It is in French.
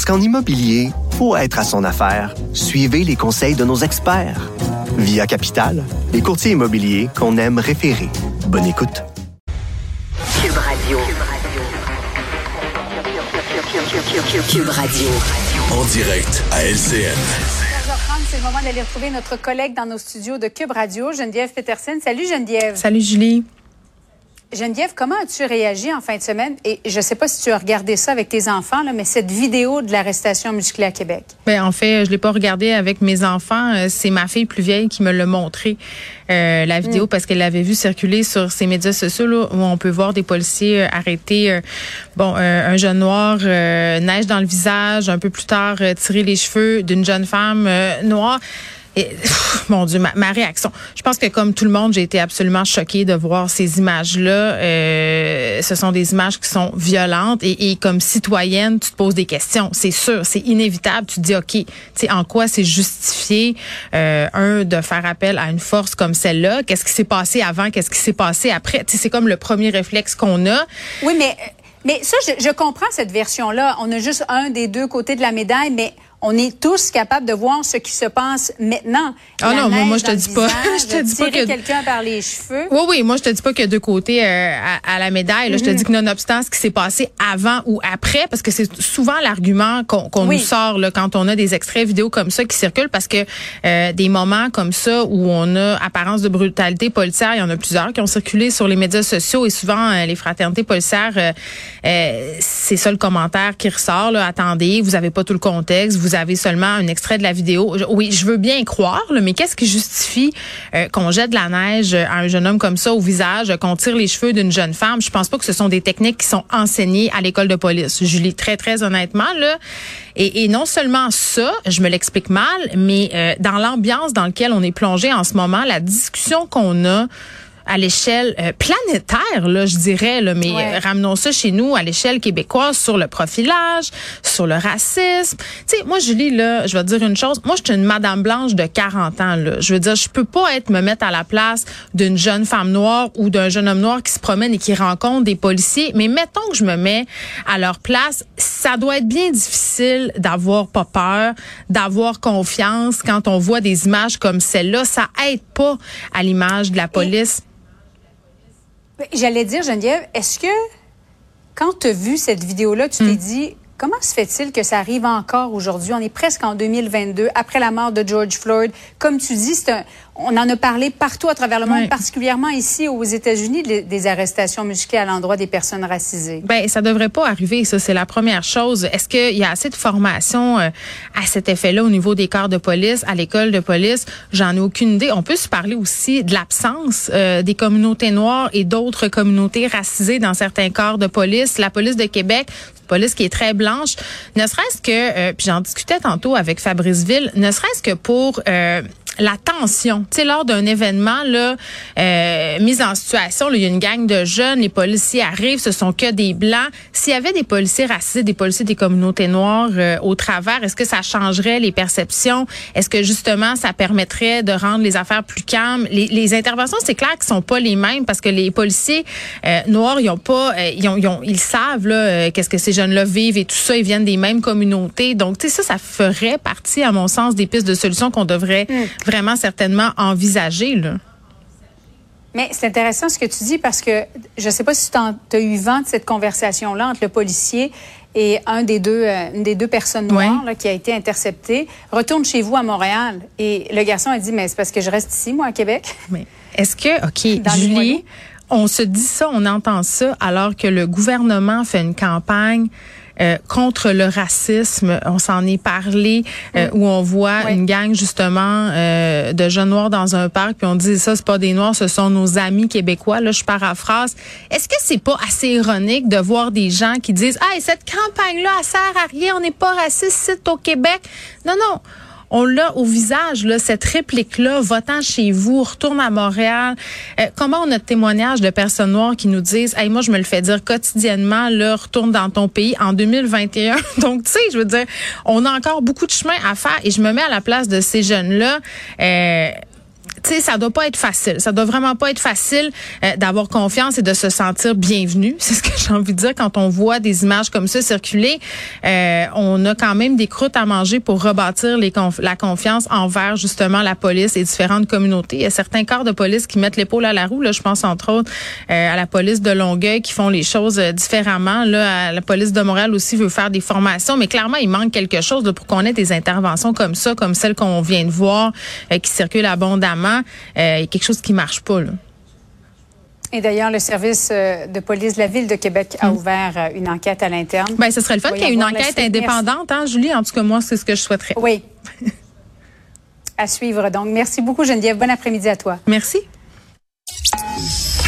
Parce qu'en immobilier, pour être à son affaire, suivez les conseils de nos experts. Via Capital, les courtiers immobiliers qu'on aime référer. Bonne écoute. Cube Radio. Cube Radio. En direct à LCN. 15h30, c'est le moment d'aller retrouver notre collègue dans nos studios de Cube Radio, Geneviève Peterson. Salut Geneviève. Salut Julie. Geneviève, comment as-tu réagi en fin de semaine? Et je ne sais pas si tu as regardé ça avec tes enfants, là, mais cette vidéo de l'arrestation musclée à Québec. Ben, en fait, je l'ai pas regardé avec mes enfants. Euh, C'est ma fille plus vieille qui me l'a montré, euh, la vidéo, parce qu'elle l'avait vu circuler sur ses médias sociaux là, où on peut voir des policiers euh, arrêter euh, bon, un jeune noir, neige dans le visage, un peu plus tard tirer les cheveux d'une jeune femme noire. Mon Dieu, ma, réaction. Je pense que comme tout le monde, j'ai été absolument choquée de voir ces images-là. Euh, ce sont des images qui sont violentes et, comme citoyenne, tu te poses des questions. C'est sûr, c'est inévitable. Tu te dis, ok, tu en quoi c'est justifié euh, un de faire appel à une force comme celle-là? Qu'est-ce qui s'est passé avant? Qu'est-ce qui s'est passé après? C'est comme le premier réflexe qu'on a. Oui, mais, ça, je comprends cette version-là. On a juste un des deux côtés de la médaille, mais on est tous capables de voir ce qui se passe maintenant. Ah La non, moi, je te dis pas. Je te dis pas que- quelqu'un par les cheveux. Oui, oui, moi je te dis pas qu'il y a deux côtés euh, à, à la médaille. Là. Je Mhm. te dis que nonobstant ce qui s'est passé avant ou après, parce que c'est souvent l'argument qu'on Oui. nous sort là, quand on a des extraits vidéo comme ça qui circulent, parce que euh, des moments comme ça où on a apparence de brutalité policière, il y en a plusieurs qui ont circulé sur les médias sociaux et souvent euh, les fraternités policières, euh, euh, c'est ça le commentaire qui ressort. Là. Attendez, vous avez pas tout le contexte, vous avez seulement un extrait de la vidéo. Oui, je veux bien y croire, là, mais qu'est-ce qui justifie euh, qu'on jette de la neige à un jeune homme comme ça au visage, qu'on tire les cheveux d'une jeune femme? Je pense pas que ce sont des techniques qui sont enseignées à l'école de police. Julie, très, très honnêtement, là. Et, et non seulement ça, je me l'explique mal, mais euh, dans l'ambiance dans laquelle on est plongé en ce moment, la discussion qu'on a à l'échelle euh, planétaire, là, je dirais, là, mais Ouais. euh, ramenons ça chez nous à l'échelle québécoise sur le profilage, sur le racisme. Tu sais, moi, Julie, là, je vais te dire une chose. Moi, je suis une madame blanche de 40 ans, là. Je veux dire, je peux pas être me mettre à la place d'une jeune femme noire ou d'un jeune homme noir qui se promène et qui rencontre des policiers. Mais mettons que je me mets à leur place, ça doit être bien difficile d'avoir pas peur, d'avoir confiance quand on voit des images comme celle-là. Ça aide pas à l'image de la police. J'allais dire, Geneviève, est-ce que quand tu as vu cette vidéo-là, tu Hmm. t'es dit, comment se fait-il que ça arrive encore aujourd'hui? On est presque en 2022, après la mort de George Floyd. Comme tu dis, c'est un, on en a parlé partout à travers le monde, particulièrement ici aux États-Unis, des, arrestations musclées à l'endroit des personnes racisées. Ben, ça devrait pas arriver, ça, c'est la première chose. Est-ce qu'il y a assez de formation euh, à cet effet-là au niveau des corps de police, à l'école de police? J'en ai aucune idée. On peut se parler aussi de l'absence euh, des communautés noires et d'autres communautés racisées dans certains corps de police. La police de Québec, police qui est très blanche, ne serait-ce que, euh, puis j'en discutais tantôt avec Fabrice Ville, ne serait-ce que pour... la tension, tu sais, lors d'un événement là, euh, mise en situation, il y a une gang de jeunes, les policiers arrivent, ce sont que des blancs. S'il y avait des policiers racisés, des policiers des communautés noires euh, au travers, est-ce que ça changerait les perceptions? Est-ce que justement ça permettrait de rendre les affaires plus calmes? Les, les interventions, c'est clair qu'ils sont pas les mêmes parce que les policiers euh, noirs, ils ont pas, euh, ils, ont, ils, ont- ils savent là euh, qu'est-ce que ces jeunes-là vivent et tout ça, ils viennent des mêmes communautés. Donc, tu sais, ça, ça ferait partie, à mon sens, des pistes de solutions qu'on devrait vraiment certainement envisager. Là. Mais c'est intéressant ce que tu dis parce que je ne sais pas si tu as eu vent de cette conversation-là entre le policier et un des deux, euh, une des deux personnes noires là, qui a été interceptée. Retourne chez vous à Montréal. Et le garçon a dit, mais c'est parce que je reste ici, moi, à Québec. Mais est-ce que, OK, Dans Julie, on se dit ça, on entend ça, alors que le gouvernement fait une campagne euh, contre le racisme. On s'en est parlé, euh, où on voit une gang justement euh, de jeunes noirs dans un parc, puis on dit ça, c'est pas des noirs, ce sont nos amis québécois. Là, je paraphrase. Est-ce que c'est pas assez ironique de voir des gens qui disent, ah, cette campagne-là, elle sert à rien, on n'est pas raciste, c'est au Québec? Non, non on l'a au visage, là, cette réplique-là, votant chez vous, retourne à Montréal. Euh, comment on a de témoignages de personnes noires qui nous disent, hey, moi, je me le fais dire quotidiennement, là, retourne dans ton pays en 2021. Donc, tu sais, je veux dire, on a encore beaucoup de chemin à faire et je me mets à la place de ces jeunes-là. Euh, tu sais, ça doit pas être facile. Ça doit vraiment pas être facile euh, d'avoir confiance et de se sentir bienvenu. C'est ce que j'ai envie de dire quand on voit des images comme ça circuler. Euh, on a quand même des croûtes à manger pour rebâtir les la confiance envers justement la police et différentes communautés. Il y a certains corps de police qui mettent l'épaule à la roue. Là, je pense entre autres euh, à la police de Longueuil qui font les choses différemment. Là, la police de Montréal aussi veut faire des formations, mais clairement il manque quelque chose pour qu'on ait des interventions comme ça, comme celle qu'on vient de voir, qui circulent abondamment il y a quelque chose qui marche pas. Et d'ailleurs, le service euh, de police de la Ville de Québec a hmm. ouvert euh, une enquête à l'interne. Ben, ce serait le fun qu'il y ait une enquête indépendante, hein, Julie? En tout cas, moi, c'est ce que je souhaiterais. Oui. à suivre. Donc, merci beaucoup, Geneviève. Bon après-midi à toi. Merci.